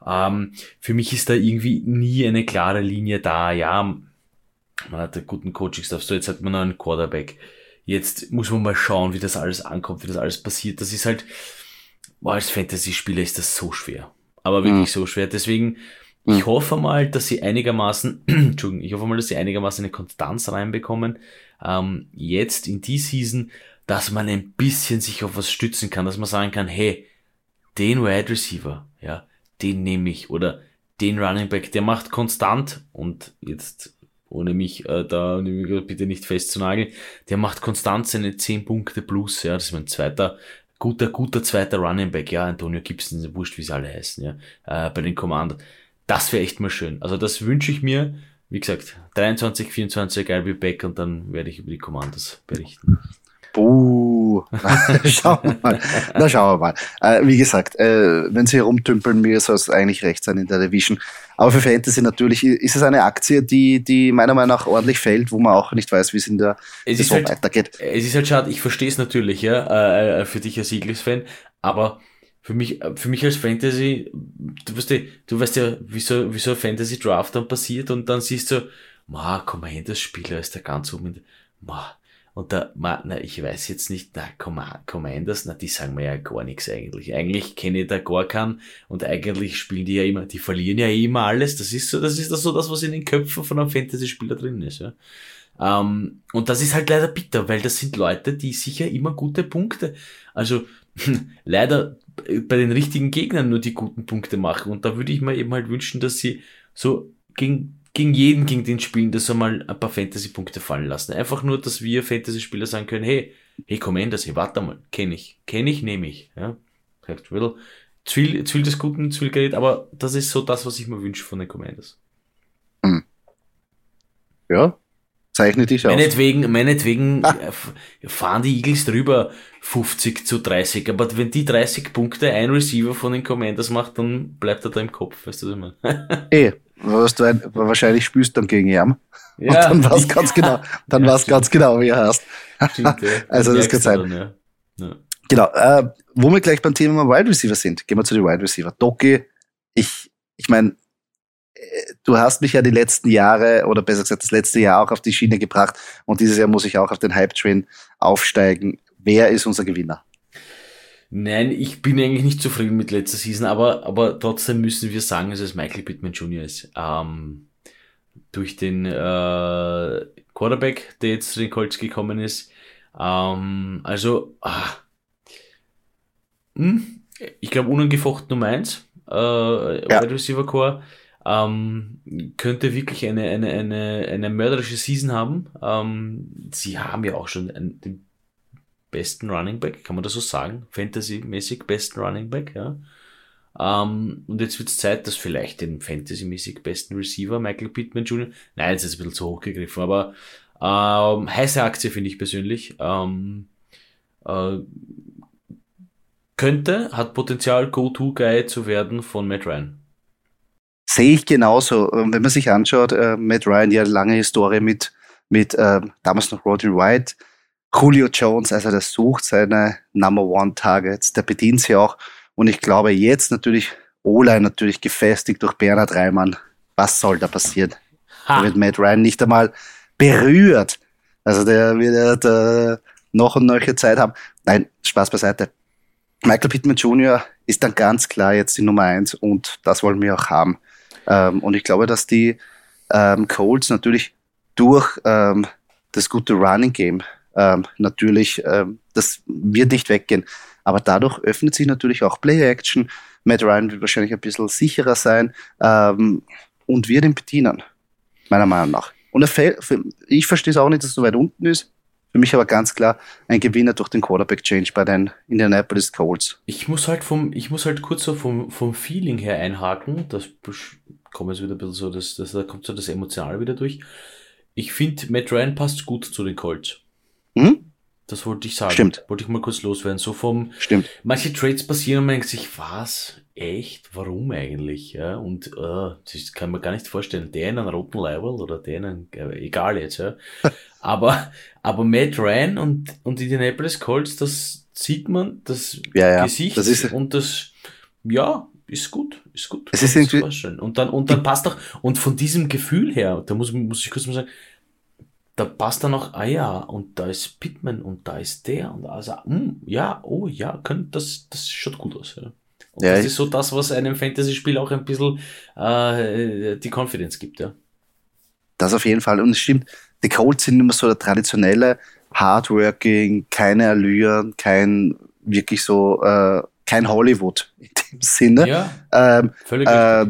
ähm, für mich ist da irgendwie nie eine klare Linie da. Ja, man hat einen guten Coaching-Staff, so jetzt hat man noch einen Quarterback. Jetzt muss man mal schauen, wie das alles ankommt, wie das alles passiert. Das ist halt, boah, als Fantasy-Spieler ist das so schwer. Aber wirklich mhm. so schwer. Deswegen, ich hm. hoffe mal, dass sie einigermaßen, Entschuldigung, ich hoffe mal, dass sie einigermaßen eine Konstanz reinbekommen. Ähm, jetzt in die Season, dass man ein bisschen sich auf was stützen kann, dass man sagen kann, hey, den Wide Receiver, ja, den nehme ich oder den Running Back, der macht konstant und jetzt ohne mich äh, da bitte nicht festzunageln, der macht konstant seine 10 Punkte plus, ja, das ist mein zweiter guter, guter zweiter Running Back, ja, Antonio Gibson, wurscht, wie sie alle heißen, ja, äh, bei den Commanders. Das wäre echt mal schön. Also das wünsche ich mir. Wie gesagt, 23, 24, I'll be back und dann werde ich über die Commandos berichten. Buh. schauen wir mal. Na, schauen wir mal. Äh, wie gesagt, äh, wenn sie herumtümpeln, mir soll es eigentlich recht sein in der Division. Aber für Fantasy natürlich ist es eine Aktie, die, die meiner Meinung nach ordentlich fällt, wo man auch nicht weiß, wie es in der es Saison halt, weitergeht. Es ist halt schade, ich verstehe es natürlich, ja, äh, äh, für dich als Eagles-Fan, Aber für mich, für mich als Fantasy, du weißt ja, du weißt ja, wie so, wie so ein Fantasy Draft dann passiert und dann siehst du, ma, das Spieler ist der ganz oben, ma, und da, ma, na, ich weiß jetzt nicht, na, Commanders, na, die sagen mir ja gar nichts eigentlich. Eigentlich kenne ich da gar keinen und eigentlich spielen die ja immer, die verlieren ja immer alles. Das ist so, das ist das so das, was in den Köpfen von einem Fantasy-Spieler drin ist, ja. Ähm, und das ist halt leider bitter, weil das sind Leute, die sicher immer gute Punkte, also leider bei den richtigen Gegnern nur die guten Punkte machen. Und da würde ich mir eben halt wünschen, dass sie so gegen, gegen jeden, gegen den spielen, das einmal ein paar Fantasy-Punkte fallen lassen. Einfach nur, dass wir Fantasy-Spieler sagen können, hey, hey, Commanders, hey, warte mal, kenne ich, kenne ich, nehme ich. Ja, sagt Will. Zu viel, zu viel des Guten, zu viel Geld, aber das ist so das, was ich mir wünsche von den Commanders. Hm. Ja, Zeichne dich aus. Meinetwegen, meinetwegen ah. fahren die Eagles drüber 50 zu 30. Aber wenn die 30 Punkte ein Receiver von den Commanders macht, dann bleibt er da im Kopf. Weißt du, was ich meine? Eh, was du ein, wahrscheinlich spürst dann gegen ihn. Ja, und dann war es ganz genau, dann ja, war es ganz genau, wie er heißt. Stimmt, ja. also das kann sein. Dann. Ja. Genau, äh, wo wir gleich beim Thema Wide Receiver sind, gehen wir zu den Wide Receiver. Doki, ich, ich meine, du hast mich ja die letzten Jahre oder besser gesagt das letzte Jahr auch auf die Schiene gebracht und dieses Jahr muss ich auch auf den Hype-Train aufsteigen. Wer ist unser Gewinner? Nein, ich bin eigentlich nicht zufrieden mit letzter Season, aber, aber trotzdem müssen wir sagen, dass es Michael Pittman Jr. ist. Ähm, durch den äh, Quarterback, der jetzt zu den Colts gekommen ist. Ähm, also, ah, hm, ich glaube, unangefochten Nummer eins äh, ja. Wide Receiver Core ähm, könnte wirklich eine, eine, eine, eine mörderische Season haben. Ähm, sie haben ja auch schon einen, den besten Running Back, kann man das so sagen? Fantasy-mäßig besten Running Back, ja. Ähm, und jetzt wird es Zeit, dass vielleicht den Fantasy-mäßig besten Receiver, Michael Pittman Jr., nein, jetzt ist ein bisschen zu hoch gegriffen, aber ähm, heiße Aktie finde ich persönlich. Ähm, äh, könnte, hat Potenzial, Go-To-Guy zu werden von Matt Ryan. Sehe ich genauso. Ähm, wenn man sich anschaut, äh, Matt Ryan, ja lange Historie mit, mit äh, damals noch Rodney White, Julio Jones, also der sucht seine Number One Targets, der bedient sie auch. Und ich glaube jetzt natürlich, Ola natürlich gefestigt durch Bernhard Reimann. Was soll da passieren? Ha. Da wird Matt Ryan nicht einmal berührt. Also der wird äh, noch und neue Zeit haben. Nein, Spaß beiseite. Michael Pittman Jr. ist dann ganz klar jetzt die Nummer eins und das wollen wir auch haben. Ähm, und ich glaube, dass die ähm, Colts natürlich durch ähm, das gute Running Game ähm, natürlich, ähm, das wird nicht weggehen. Aber dadurch öffnet sich natürlich auch Play-Action. Matt Ryan wird wahrscheinlich ein bisschen sicherer sein ähm, und wird ihn bedienen, meiner Meinung nach. Und ich verstehe es auch nicht, dass er so weit unten ist. Für mich aber ganz klar ein Gewinner durch den Quarterback-Change bei den Indianapolis Colts. Ich muss halt vom, ich muss halt kurz so vom, vom Feeling her einhaken. Das kommt jetzt wieder ein bisschen so, das, das, da kommt so das Emotionale wieder durch. Ich finde, Matt Ryan passt gut zu den Colts. Mhm. Das wollte ich sagen. Stimmt. Wollte ich mal kurz loswerden. So vom. Stimmt. Manche Trades passieren und man denkt sich, was? Echt? Warum eigentlich? Ja, und uh, das kann man gar nicht vorstellen. Der in einem roten Level oder der in einem, äh, egal jetzt, ja. aber, aber Matt Ryan und, und Indianapolis Colts, das sieht man, das ja, ja. Gesicht das ist, und das, ja, ist gut, ist gut. Es ist irgendwie, und dann, und dann passt doch, und von diesem Gefühl her, da muss, muss ich kurz mal sagen, da passt dann noch, ah ja, und da ist Pittman und da ist der und also, mh, hm, ja, oh ja, könnte, das, das schaut gut aus. Ja. Und ja, das ist so das, was einem Fantasy-Spiel auch ein bisschen äh, die Confidence gibt, ja. Das auf jeden Fall. Und es stimmt, die Colts sind immer so der traditionelle Hardworking, keine Allüren, kein wirklich so, äh, kein Hollywood in dem Sinne. Ja, ähm, völlig äh,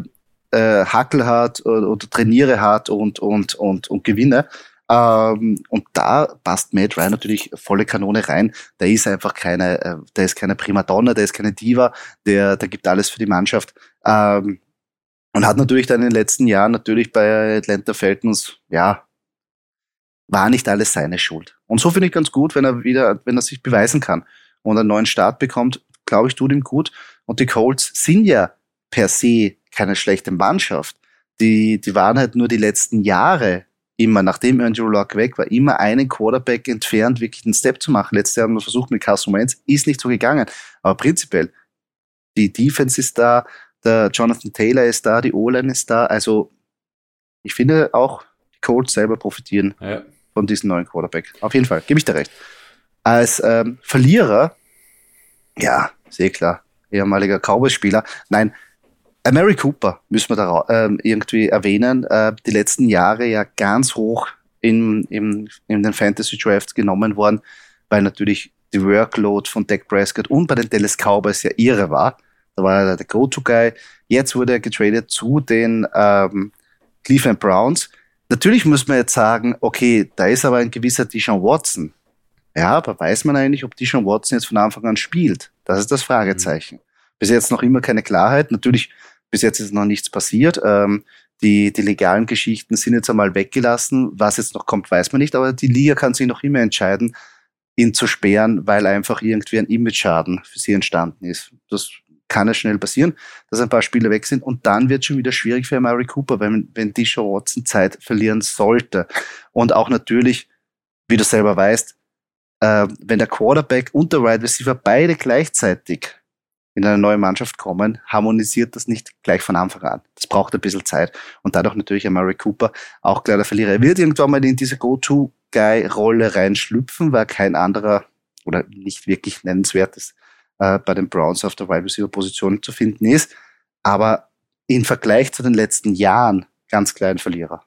äh, Hackel hat oder, oder, trainiere hat und, und, und, und gewinne. Ähm, und da passt Matt Ryan natürlich volle Kanone rein. Der ist einfach keine, äh, der ist keine Primadonna, der ist keine Diva, der, der gibt alles für die Mannschaft. Ähm, und hat natürlich dann in den letzten Jahren natürlich bei Atlanta Falcons, ja, war nicht alles seine Schuld. Und so finde ich ganz gut, wenn er wieder, wenn er sich beweisen kann und einen neuen Start bekommt, glaube ich, tut ihm gut. Und die Colts sind ja per se keine schlechte Mannschaft. Die, die waren halt nur die letzten Jahre immer, nachdem Andrew Luck weg war, immer einen Quarterback entfernt, wirklich einen Step zu machen. Letztes Jahr haben wir versucht mit Carson Wentz, ist nicht so gegangen. Aber prinzipiell, die Defense ist da, der Jonathan Taylor ist da, die O-Line ist da. Also ich finde auch, die Colts selber profitieren ja. von diesem neuen Quarterback. Auf jeden Fall, gebe ich dir recht. Als ähm, Verlierer, ja, sehr klar, ehemaliger Cowboys-Spieler. Nein, Mary Cooper müssen wir da äh, irgendwie erwähnen. Äh, die letzten Jahre ja ganz hoch in, in, in den Fantasy Drafts genommen worden, weil natürlich die Workload von Dak Prescott und bei den Dallas Cowboys ja irre war. Da war er der Go-To-Guy. Jetzt wurde er getradet zu den ähm, Cleveland Browns. Natürlich muss man jetzt sagen, okay, da ist aber ein gewisser Deshaun Watson. Ja, aber weiß man eigentlich, ob Deshaun Watson jetzt von Anfang an spielt? Das ist das Fragezeichen. Bis jetzt noch immer keine Klarheit. Natürlich bis jetzt ist noch nichts passiert. Ähm, die, die legalen Geschichten sind jetzt einmal weggelassen. Was jetzt noch kommt, weiß man nicht. Aber die Liga kann sich noch immer entscheiden, ihn zu sperren, weil einfach irgendwie ein Image-Schaden für sie entstanden ist. Das kann ja schnell passieren, dass ein paar Spieler weg sind. Und dann wird es schon wieder schwierig für Mary Cooper, wenn, wenn die Show Watson Zeit verlieren sollte. Und auch natürlich, wie du selber weißt, äh, wenn der Quarterback und der Wide right Receiver beide gleichzeitig in eine neue Mannschaft kommen, harmonisiert das nicht gleich von Anfang an. Das braucht ein bisschen Zeit. Und dadurch natürlich ein Murray Cooper auch klar der Verlierer. Er wird irgendwann mal in diese Go-To-Guy-Rolle reinschlüpfen, weil kein anderer oder nicht wirklich nennenswertes äh, bei den Browns auf der Wide Receiver Position zu finden ist. Aber im Vergleich zu den letzten Jahren ganz klein Verlierer.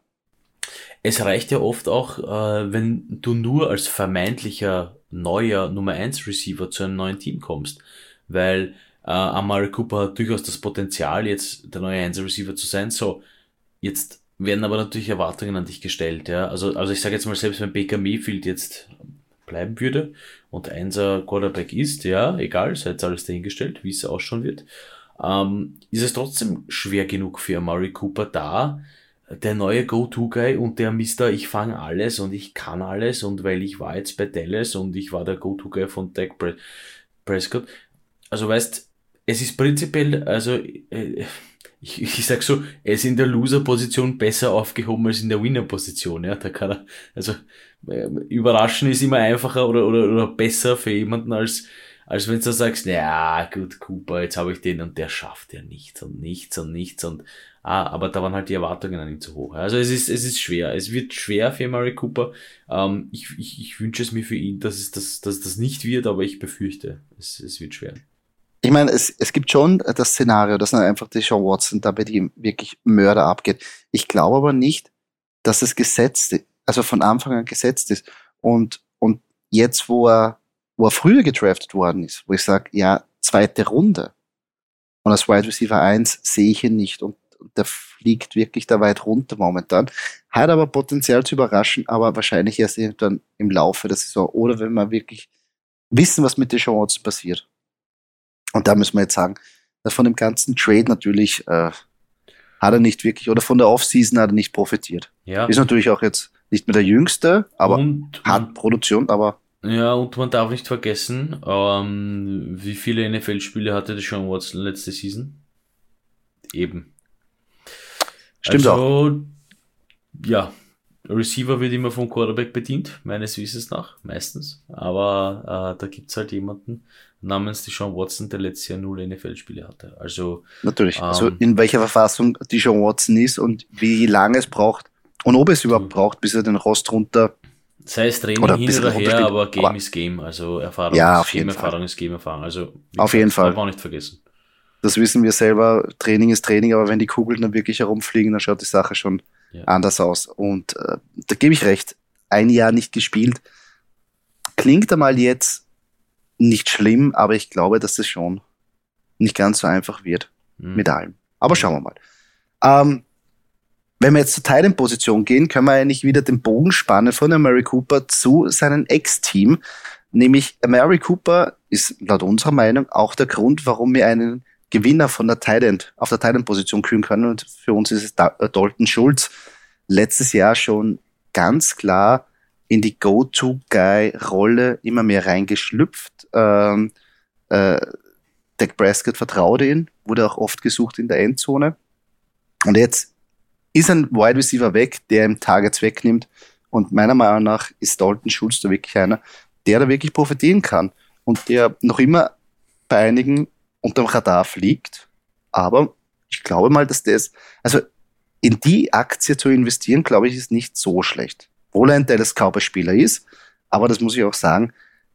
Es reicht ja oft auch, äh, wenn du nur als vermeintlicher neuer Nummer 1 Receiver zu einem neuen Team kommst. Weil äh, Amari Cooper hat durchaus das Potenzial, jetzt der neue Einser Receiver zu sein. So, jetzt werden aber natürlich Erwartungen an dich gestellt. Ja? Also, also ich sage jetzt mal, selbst wenn Baker Mayfield jetzt bleiben würde und Einser Quarterback ist, ja, egal, sei jetzt alles dahingestellt, wie es ausschauen wird, ähm, ist es trotzdem schwer genug für Amari Cooper da, der neue Go-To-Guy und der Mister, ich fange alles und ich kann alles und weil ich war jetzt bei Dallas und ich war der Go-To-Guy von Dak Prescott. Also weißt, es ist prinzipiell, also äh, ich, ich sag so, er ist in der Loser-Position besser aufgehoben als in der Winner-Position. Ja, da kann er, also äh, überraschen ist immer einfacher oder, oder, oder besser für jemanden als als wenn du sagst, ja gut, Cooper, jetzt habe ich den und der schafft ja nichts und nichts und nichts und ah, aber da waren halt die Erwartungen an ihn zu hoch. Also es ist, es ist schwer. Es wird schwer für Murray Cooper. Ähm, ich, ich, ich wünsche es mir für ihn, dass es das, dass das nicht wird, aber ich befürchte, es, es wird schwer ich meine, es, es gibt schon das Szenario, dass dann einfach die Sean Watson da bei ihm wirklich Mörder abgeht. Ich glaube aber nicht, dass es gesetzt ist, also von Anfang an gesetzt ist. Und, und jetzt, wo er, wo er früher gedraftet worden ist, wo ich sage, ja, zweite Runde. Und als Wide Receiver 1 sehe ich ihn nicht. Und, und der fliegt wirklich da weit runter momentan. Hat aber Potenzial zu überraschen, aber wahrscheinlich erst irgendwann im Laufe der Saison. Oder wenn wir wirklich wissen, was mit der Sean Watson passiert. Und da müssen wir jetzt sagen, von dem ganzen Trade natürlich äh, hat er nicht wirklich, oder von der Offseason hat er nicht profitiert. Ja. Ist natürlich auch jetzt nicht mehr der Jüngste, aber und, hat Produktion, aber. Ja, und man darf nicht vergessen, ähm, wie viele NFL-Spiele hatte der Sean Watson letzte Season? Eben. Stimmt also, auch. Ja, Receiver wird immer vom Quarterback bedient, meines Wissens nach, meistens. Aber äh, da gibt's halt jemanden namens Deshaun Watson, der letztes Jahr null NFL-Spiele hatte. Also Natürlich. Also ähm, also in welcher Verfassung Deshaun Watson ist und wie lange es braucht und ob es überhaupt braucht, bis er den Rost runter Sei es Training oder hin oder her, aber Game aber, ist Game. Also Erfahrung ja, ist Game, Erfahrung ist Game, Erfahrung. Also auf jeden Fall. Darf auch nicht vergessen. Das wissen wir selber. Training ist Training, aber wenn die Kugeln dann wirklich herumfliegen, dann schaut die Sache schon ja. anders aus. Und äh, da gebe ich recht. Ein Jahr nicht gespielt. Klingt einmal jetzt nicht schlimm, aber ich glaube, dass das schon nicht ganz so einfach wird mhm. mit allem. Aber schauen wir mal. Ähm, wenn wir jetzt zur Teilenposition gehen, können wir eigentlich wieder den Bogen spannen von Mary Cooper zu seinem Ex-Team. Nämlich Mary Cooper ist laut unserer Meinung auch der Grund, warum wir einen Gewinner von der Thailand, auf der Thailand-Position küren können. Und für uns ist es äh, Dalton Schulz. Letztes Jahr schon ganz klar in die Go-To-Guy-Rolle immer mehr reingeschlüpft. Ähm, äh, Dak Prescott vertraute ihn, wurde auch oft gesucht in der Endzone. Und jetzt ist ein Wide Receiver weg, der ihm Targets wegnimmt. Und meiner Meinung nach ist Dalton Schulz da wirklich einer, der da wirklich profitieren kann und der noch immer bei einigen unterm Radar fliegt. Aber ich glaube mal, dass das, also in die Aktie zu investieren, glaube ich, ist nicht so schlecht. Wohl ein Dallas Cowboys Spieler ist, aber das muss ich auch sagen,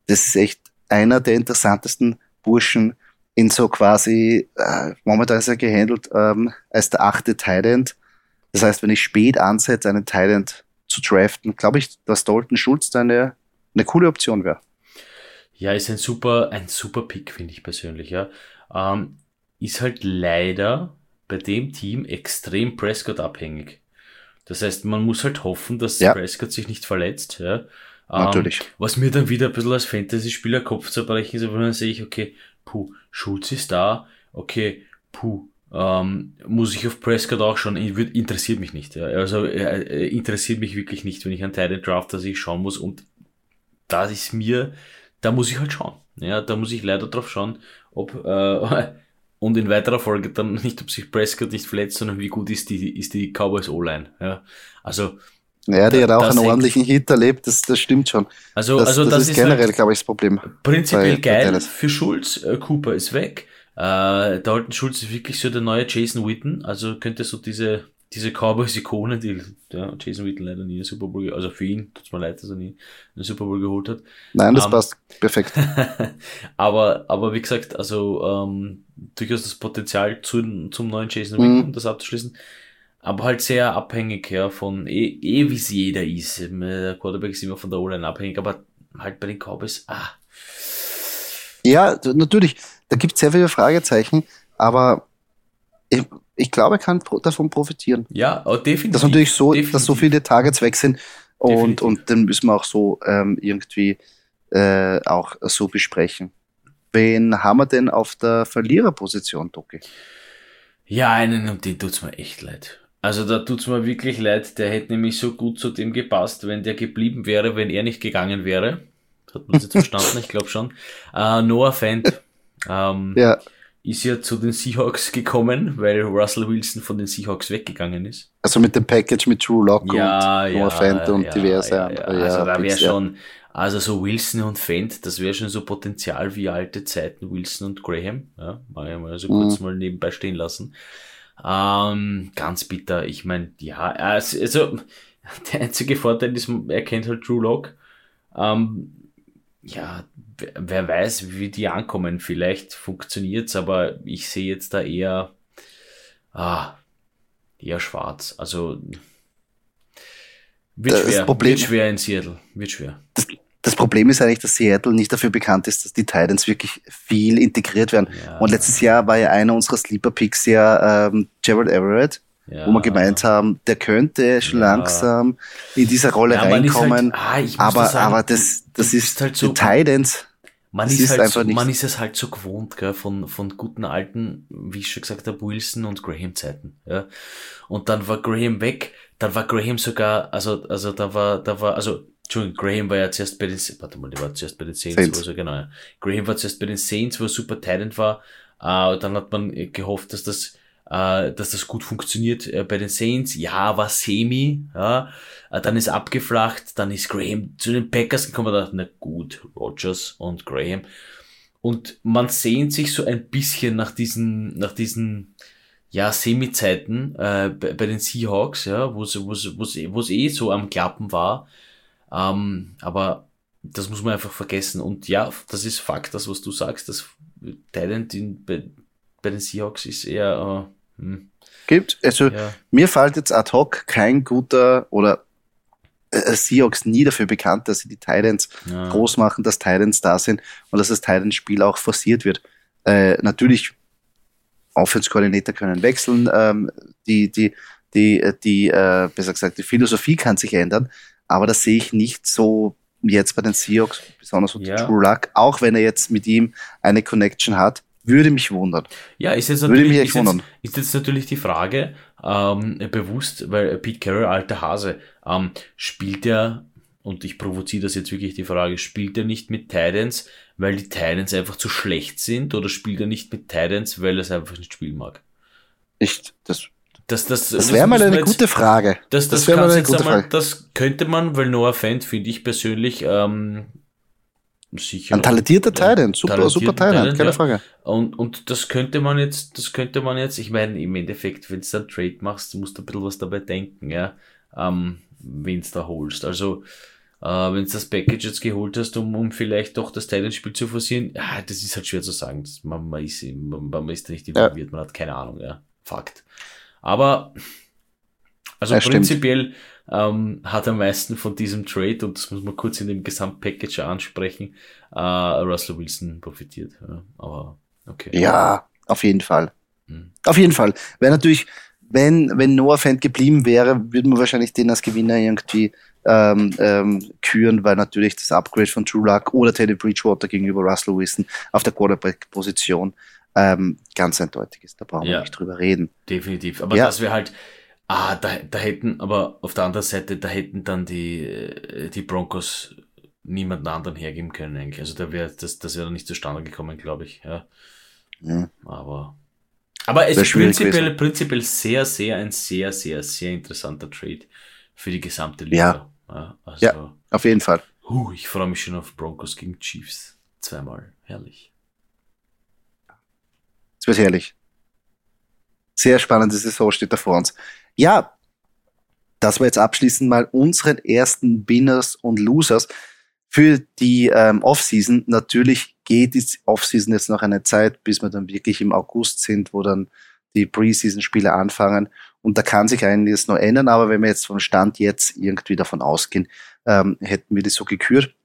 das ist echt einer der interessantesten Burschen in so quasi, äh, momentan ist er gehandelt ähm, als der achte Thailand. Das heißt, wenn ich spät ansetze, einen Thailand zu draften, glaube ich, dass Dalton Schulz da eine, eine coole Option wäre. Ja, ist ein super, ein super Pick, finde ich persönlich, ja. Ähm, ist halt leider bei dem Team extrem Prescott abhängig. Das heißt, man muss halt hoffen, dass ja. Prescott sich nicht verletzt, ja. Ähm, Natürlich. Ähm, was mir dann wieder ein bisschen als Fantasy-Spieler Kopf zerbrechen ist, wenn dann sehe ich, okay, puh, Schulz ist da, okay, puh, ähm, muss ich auf Prescott auch schon, interessiert mich nicht. Ja. Also äh, äh, interessiert mich wirklich nicht, wenn ich einen Teil Draft, dass ich schauen muss und da ist mir, da muss ich halt schauen. Ja, da muss ich leider drauf schauen, ob äh, und in weiterer Folge dann nicht, ob sich Prescott nicht verletzt, sondern wie gut ist die, ist die Cowboys O-Line. Ja, also ja, die hat auch einen ordentlichen Hit erlebt, das, das stimmt schon. Also, das, also das, das ist, ist generell, halt glaube ich, das Problem. Prinzipiell bei, geil bei für Schulz. Äh, Cooper ist weg. Äh, Dalton Schulz ist wirklich so der neue Jason Witten. Also könnte so diese, diese Cowboys-Ikone, die ja, Jason Witten leider nie einen Super Bowl, also für ihn, tut's mir leid, dass er nie einen Super Bowl geholt hat. Nein, das um, ähm, passt perfekt. aber, aber wie gesagt, also ähm, durchaus das Potenzial zu, zum neuen Jason Witten, mhm. das abzuschließen aber halt sehr abhängig ja, von, eh, eh wie es jeder ist. Der Quarterback ist immer von der O-Line abhängig, aber halt bei den Cowboys, ah. Ja, natürlich, da gibt es sehr viele Fragezeichen, aber ich, ich glaube, er kann davon profitieren. Ja, oh, definitiv. Dass natürlich so, definitiv. dass so viele Targets weg sind und, und dann müssen wir auch so ähm, irgendwie äh, auch so besprechen. Wen haben wir denn auf der Verliererposition, Doki? Ja, einen, um den tut's mir echt leid. Also da tut's mir wirklich leid, der hätte nämlich so gut zu dem gepasst, wenn der geblieben wäre, wenn er nicht gegangen wäre. Hat man das jetzt verstanden? Ich glaube schon. Uh, Noah Fant ähm, ja. Ist ja zu den Seahawks gekommen, weil Russell Wilson von den Seahawks weggegangen ist. Also mit dem Package mit Drew Lock ja, und Noah Fant und ja, diverse ja, andere. Also da wäre schon, also so Wilson und Fent, das wäre schon so Potenzial wie alte Zeiten Wilson und Graham. Ja, mal, so kurz mhm. mal nebenbei stehen lassen. Ähm, ganz bitter. Ich meine, ja, also, also der einzige Vorteil ist, er kennt halt Drew Lock. Ähm, ja, wer weiß, wie die ankommen. Vielleicht funktioniert's, aber ich sehe jetzt da eher, ah, eher schwarz. Also wird schwer, Problem, wird schwer in Seattle, wird schwer. Das, das Problem ist eigentlich, dass Seattle nicht dafür bekannt ist, dass die Titans wirklich viel integriert werden. Ja. Und letztes Jahr war ja einer unserer Sleeper Picks ja ähm, Gerald Everett, ja. wo wir gemeint haben, der könnte schon ja. langsam in diese Rolle reinkommen. Halt, ah, aber, sagen, aber das, das ist halt so, Titans. Man ist, ist, halt so, man ist es halt so gewohnt, gell, von, von guten alten, wie ich schon gesagt habe, Wilson und Graham Zeiten, ja. Und dann war Graham weg, dann war Graham sogar, also, also da war, da war, also Entschuldigung, Graham war ja zuerst bei den, warte mal, der war zuerst bei den Saints, Saints. Also genau, ja. Graham war zuerst bei den Saints, wo er super Talent war, äh, dann hat man gehofft, dass das, äh, dass das gut funktioniert äh, bei den Saints. Ja, war semi, ja, äh, dann ist abgeflacht, dann ist Graham zu den Packers gekommen, und dachte, na gut, Rogers und Graham. Und man sehnt sich so ein bisschen nach diesen, nach diesen, ja, Semi-Zeiten äh, bei, bei den Seahawks, ja, wo es wo wo es eh so am Klappen war. Ähm, aber das muss man einfach vergessen. Und ja, das ist Fakt, das, was du sagst, das Talent in, bei, bei den Seahawks ist eher. Äh, hm. Gibt, also ja. mir fällt jetzt ad hoc kein guter oder äh, Seahawks nie dafür bekannt, dass sie die Titans ja. groß machen, dass Titans da sind und dass das Titans-Spiel auch forciert wird. Äh, natürlich, Offense-Koordinator können wechseln, ähm, die, die, die, die, äh, besser gesagt, die Philosophie kann sich ändern, aber das sehe ich nicht so jetzt bei den Seahawks, besonders unter ja. True Luck, auch wenn er jetzt mit ihm eine Connection hat, würde mich wundern. Ja, ist jetzt natürlich, würde mich ist wundern. Jetzt, ist jetzt natürlich die Frage, ähm, bewusst, weil Pete Carroll, alter Hase, ähm, spielt er, und ich provoziere das jetzt wirklich die Frage, spielt er nicht mit Titans, weil die Titans einfach zu schlecht sind, oder spielt er nicht mit Titans, weil er es einfach nicht spielen mag? Ich, das Das, das, das wäre mal eine jetzt, gute Frage. Das, das, das wäre mal eine gute einmal, Frage. Das könnte man, weil Noah Fant finde ich persönlich ähm, sicher. Ein talentierter Teil, super, super Teil, keine ja. Frage. Und, und das könnte man jetzt, das könnte man jetzt, ich meine, im Endeffekt, wenn du dann Trade machst, musst du ein bisschen was dabei denken, ja, ähm, wenn du da holst. Also, äh, wenn du das Package jetzt geholt hast, um, um vielleicht doch das Titanspiel zu forcieren, ja, das ist halt schwer zu sagen. Das, man, man, ist, man, man ist da nicht involviert, ja. man hat keine Ahnung, ja. Fakt. Aber, also ja, prinzipiell ähm, hat am meisten von diesem Trade, und das muss man kurz in dem Gesamtpackage ansprechen, äh, Russell Wilson profitiert. Ja. Aber, okay. Ja, auf jeden Fall. Hm. Auf jeden Fall. Wäre natürlich, wenn, wenn Noah Fan geblieben wäre, würde man wahrscheinlich den als Gewinner irgendwie ähm, ähm, küren, weil natürlich das Upgrade von True Luck oder Teddy Bridgewater gegenüber Russell Wilson auf der Quarterback-Position ähm, ganz eindeutig ist. Da brauchen ja, wir nicht drüber reden. Definitiv. Aber ja. dass wir halt, ah, da, da hätten, aber auf der anderen Seite, da hätten dann die, äh, die Broncos niemanden anderen hergeben können eigentlich. Also da wäre das, das wäre nicht zustande gekommen, glaube ich. Ja. ja. Aber aber es ist prinzipiell, prinzipiell sehr, sehr, ein sehr, sehr, sehr interessanter Trade für die gesamte Liga. Ja, ja, also, ja auf jeden Fall. Huh, ich freue mich schon auf Broncos gegen Chiefs. Zweimal. Herrlich. Es wird herrlich. Sehr spannende Saison steht da vor uns. Ja, das war jetzt abschließend mal unseren ersten Winners und Losers für die ähm, Offseason. Natürlich geht die Offseason jetzt noch eine Zeit, bis wir dann wirklich im August sind, wo dann die Preseason-Spiele anfangen. Und da kann sich einiges noch ändern, aber wenn wir jetzt vom Stand jetzt irgendwie davon ausgehen, ähm, hätten wir das so gekürt.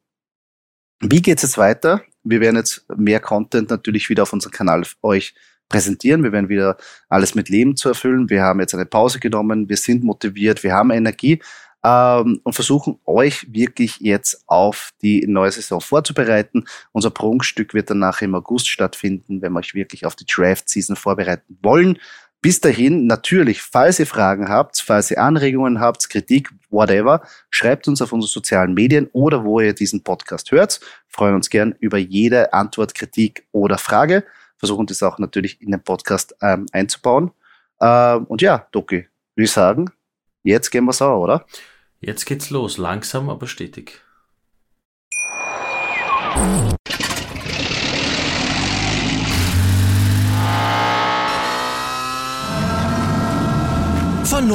Wie geht's jetzt weiter? Wir werden jetzt mehr Content natürlich wieder auf unserem Kanal euch präsentieren. Wir werden wieder alles mit Leben zu erfüllen. Wir haben jetzt eine Pause genommen. Wir sind motiviert. Wir haben Energie ähm, und versuchen euch wirklich jetzt auf die neue Saison vorzubereiten. Unser Prunkstück wird danach im August stattfinden, wenn wir euch wirklich auf die Draft-Season vorbereiten wollen. Bis dahin, natürlich, falls ihr Fragen habt, falls ihr Anregungen habt, Kritik, whatever, schreibt uns auf unsere sozialen Medien oder wo ihr diesen Podcast hört. Freuen uns gern über jede Antwort, Kritik oder Frage. Versuchen das auch natürlich in den Podcast ähm, einzubauen. Ähm, und ja, Doki, würde ich sagen, jetzt gehen wir sauer, oder? Jetzt geht's los, langsam aber stetig.